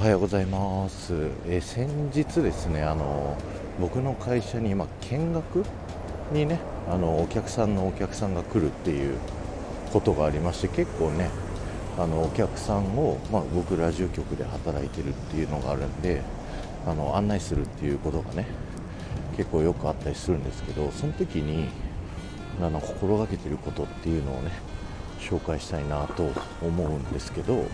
はようございます、え先日ですねあの僕の会社に今見学にねあのお客さんのお客さんが来るっていうことがありまして結構ねあのお客さんを、まあ、僕ラジオ局で働いてるっていうのがあるんであの案内するっていうことがね結構よくあったりするんですけどその時にあの心がけてることっていうのをね紹介したいなと思うんですけど、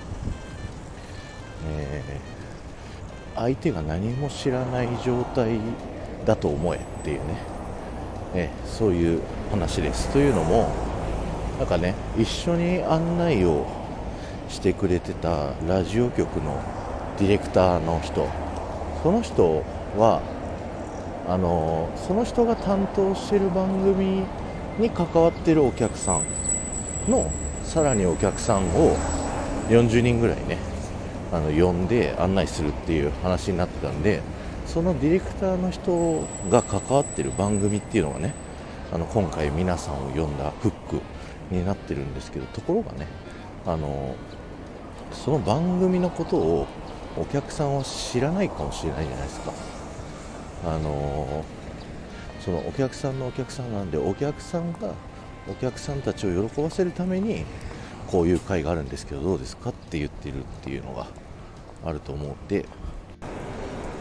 相手が何も知らない状態だと思えっていうね、え、そういう話です。というのも、なんかね、一緒に案内をしてくれてたラジオ局のディレクターの人、その人は、あのその人が担当してる番組に関わってるお客さんのさらにお客さんを40人ぐらいねあの呼んで案内するっていう話になってたんでそのディレクターの人が関わってる番組っていうのがねあの今回皆さんを呼んだフックになってるんですけどところがねあのその番組のことをお客さんは知らないかもしれないじゃないですか。あのそのお客さんのお客さんなんでお客さんがお客さんたちを喜ばせるためにこういう会があるんですけどどうですかって言ってるっていうのがあると思う。んで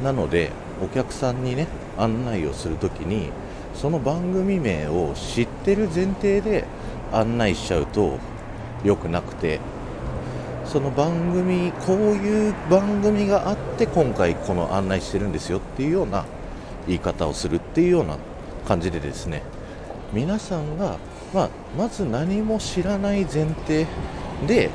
なのでお客さんにね案内をするときにその番組名を知ってる前提で案内しちゃうと良くなくてその番組こういう番組があって今回この案内してるんですよっていうような言い方をするっていうような感じでですね皆さんがまあ、まず何も知らない前提で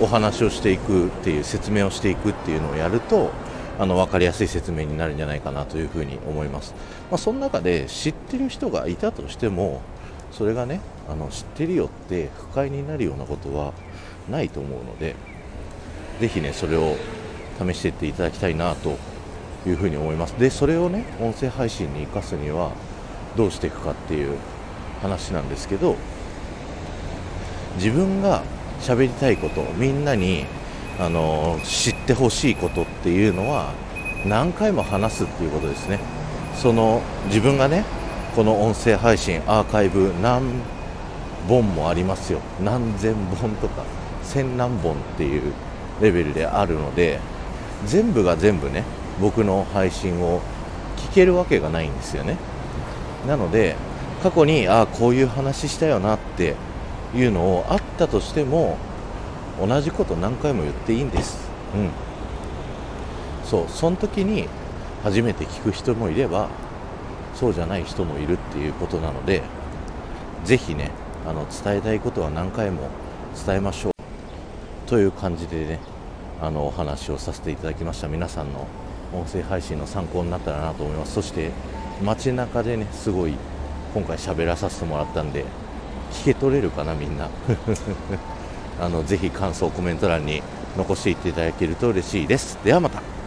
お話をしていくっていう説明をしていくっていうのをやるとあの分かりやすい説明になるんじゃないかなというふうに思います、まあ、その中で知ってる人がいたとしてもそれがねあの知ってるよって不快になるようなことはないと思うのでぜひねそれを試していっていただきたいなというふうに思います。でそれをね音声配信に生かすにはどうしていくかっていう話なんですけど自分が喋りたいことみんなにあの知ってほしいことっていうのは何回も話すっていうことですね。その自分がねこの音声配信アーカイブ何本もありますよ。何千本とか千何本っていうレベルであるので全部が全部ね僕の配信を聞けるわけがないんですよね。なので過去にああこういう話したよなっていうのをあったとしても同じこと何回も言っていいんです。うん。そうその時に初めて聞く人もいればそうじゃない人もいるっていうことなのでぜひねあの伝えたいことは何回も伝えましょう。という感じでねあのお話をさせていただきました皆さんの音声配信の参考になったらなと思います。そして街中でねすごい今回喋らさせてもらったんで聞け取れるかなみんな。あのぜひ感想コメント欄に残していっていただけると嬉しいです。ではまた。